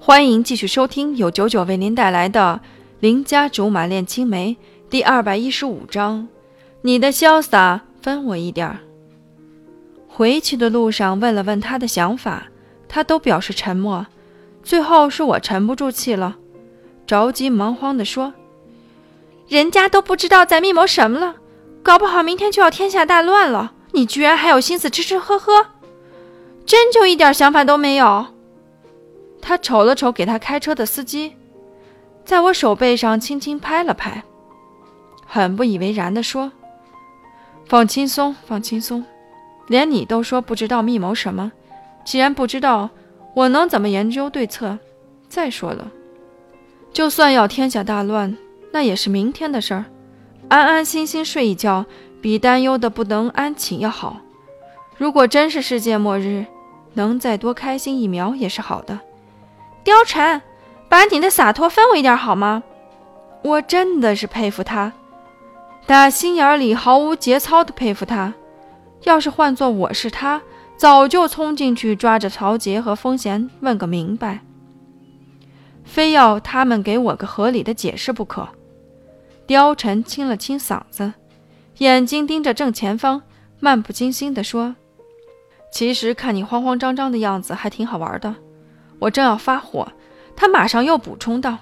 欢迎继续收听由九九为您带来的《邻家竹马恋青梅》第二百一十五章。你的潇洒分我一点儿。回去的路上问了问他的想法，他都表示沉默。最后是我沉不住气了，着急忙慌地说：“人家都不知道在密谋什么了，搞不好明天就要天下大乱了，你居然还有心思吃吃喝喝，真就一点想法都没有。”他瞅了瞅给他开车的司机，在我手背上轻轻拍了拍，很不以为然地说：“放轻松，放轻松，连你都说不知道密谋什么。既然不知道，我能怎么研究对策？再说了，就算要天下大乱，那也是明天的事儿。安安心心睡一觉，比担忧的不能安寝要好。如果真是世界末日，能再多开心一秒也是好的。”貂蝉，把你的洒脱分我一点好吗？我真的是佩服他，打心眼里毫无节操的佩服他。要是换做我是他，早就冲进去抓着曹杰和风贤问个明白，非要他们给我个合理的解释不可。貂蝉清了清嗓子，眼睛盯着正前方，漫不经心地说：“其实看你慌慌张张的样子，还挺好玩的。”我正要发火，他马上又补充道：“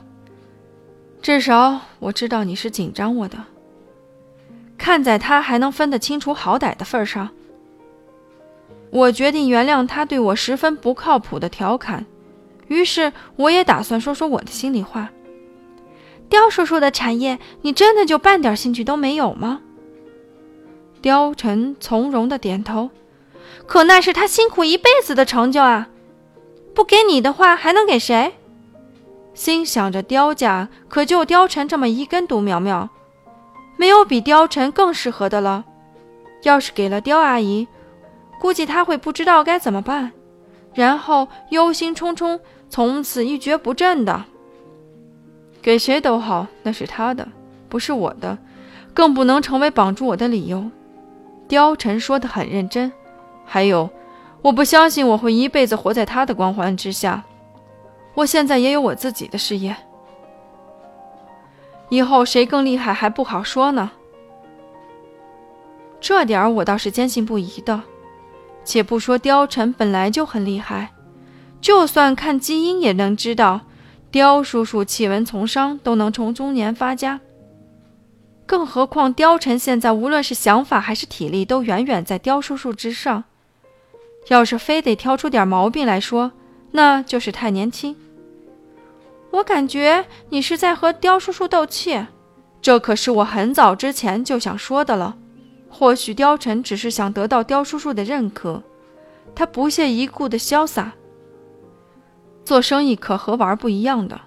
至少我知道你是紧张我的。看在他还能分得清楚好歹的份上，我决定原谅他对我十分不靠谱的调侃。于是，我也打算说说我的心里话。刁叔叔的产业，你真的就半点兴趣都没有吗？”貂蝉从容的点头：“可那是他辛苦一辈子的成就啊！”不给你的话，还能给谁？心想着刁家，可就雕成这么一根独苗苗，没有比雕成更适合的了。要是给了刁阿姨，估计她会不知道该怎么办，然后忧心忡忡，从此一蹶不振的。给谁都好，那是他的，不是我的，更不能成为绑住我的理由。貂蝉说的很认真，还有。我不相信我会一辈子活在他的光环之下。我现在也有我自己的事业，以后谁更厉害还不好说呢。这点儿我倒是坚信不疑的。且不说貂蝉本来就很厉害，就算看基因也能知道，貂叔叔弃文从商都能从中年发家。更何况貂蝉现在无论是想法还是体力，都远远在貂叔叔之上。要是非得挑出点毛病来说，那就是太年轻。我感觉你是在和刁叔叔斗气，这可是我很早之前就想说的了。或许刁晨只是想得到刁叔叔的认可，他不屑一顾的潇洒。做生意可和玩不一样的。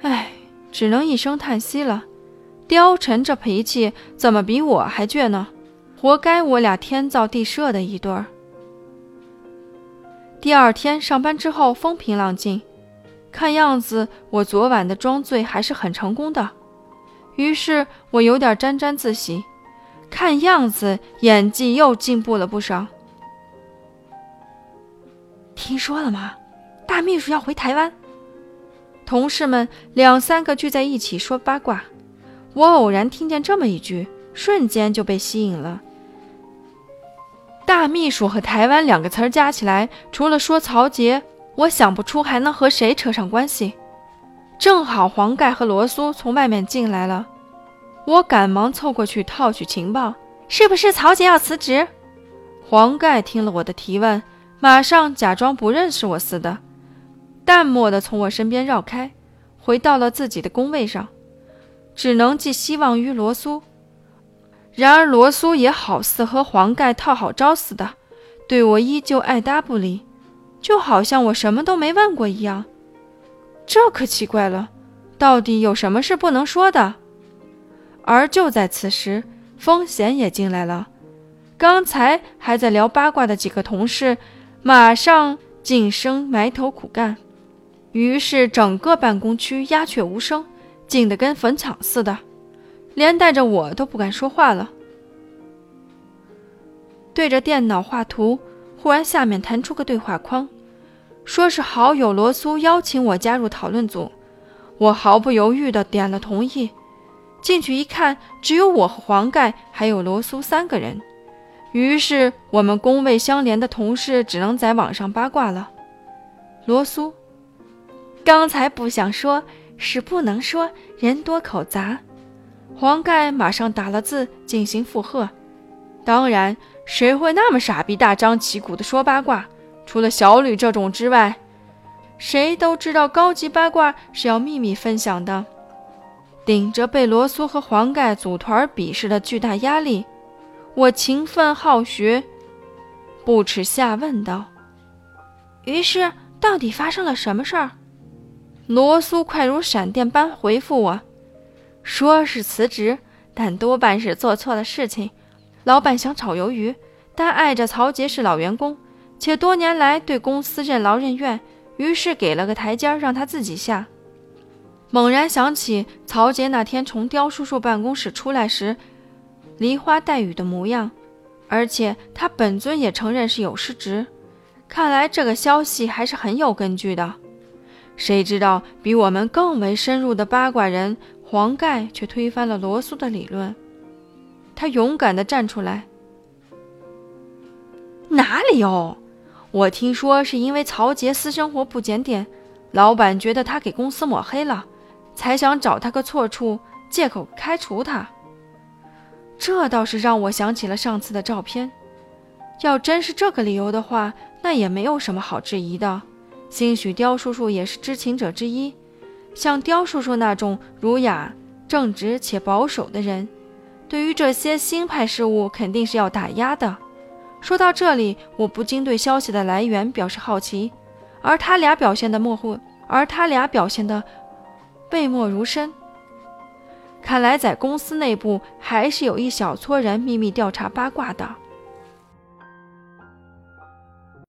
唉，只能一声叹息了。刁晨这脾气怎么比我还倔呢？活该我俩天造地设的一对儿。第二天上班之后风平浪静，看样子我昨晚的装醉还是很成功的。于是我有点沾沾自喜，看样子演技又进步了不少。听说了吗？大秘书要回台湾。同事们两三个聚在一起说八卦，我偶然听见这么一句，瞬间就被吸引了。大秘书和台湾两个词儿加起来，除了说曹杰，我想不出还能和谁扯上关系。正好黄盖和罗苏从外面进来了，我赶忙凑过去套取情报，是不是曹杰要辞职？黄盖听了我的提问，马上假装不认识我似的，淡漠的从我身边绕开，回到了自己的工位上，只能寄希望于罗苏。然而罗苏也好似和黄盖套好招似的，对我依旧爱搭不理，就好像我什么都没问过一样。这可奇怪了，到底有什么是不能说的？而就在此时，风贤也进来了。刚才还在聊八卦的几个同事，马上噤声埋头苦干，于是整个办公区鸦雀无声，静得跟坟场似的。连带着我都不敢说话了，对着电脑画图，忽然下面弹出个对话框，说是好友罗苏邀请我加入讨论组，我毫不犹豫地点了同意。进去一看，只有我和黄盖还有罗苏三个人。于是我们工位相连的同事只能在网上八卦了。罗苏，刚才不想说，是不能说，人多口杂。黄盖马上打了字进行附和。当然，谁会那么傻逼大张旗鼓的说八卦？除了小吕这种之外，谁都知道高级八卦是要秘密分享的。顶着被罗苏和黄盖组团鄙视的巨大压力。我勤奋好学，不耻下问道：“于是，到底发生了什么事儿？”罗苏快如闪电般回复我：“说是辞职，但多半是做错了事情。老板想炒鱿鱼，但碍着曹杰是老员工，且多年来对公司任劳任怨，于是给了个台阶让他自己下。”猛然想起曹杰那天从刁叔叔办公室出来时。梨花带雨的模样，而且他本尊也承认是有失职，看来这个消息还是很有根据的。谁知道比我们更为深入的八卦人黄盖却推翻了罗苏的理论，他勇敢地站出来：“哪里有？我听说是因为曹杰私生活不检点，老板觉得他给公司抹黑了，才想找他个错处，借口开除他。”这倒是让我想起了上次的照片。要真是这个理由的话，那也没有什么好质疑的。兴许刁叔叔也是知情者之一。像刁叔叔那种儒雅、正直且保守的人，对于这些新派事物肯定是要打压的。说到这里，我不禁对消息的来源表示好奇，而他俩表现的模糊，而他俩表现的讳莫如深。看来，在公司内部还是有一小撮人秘密调查八卦的。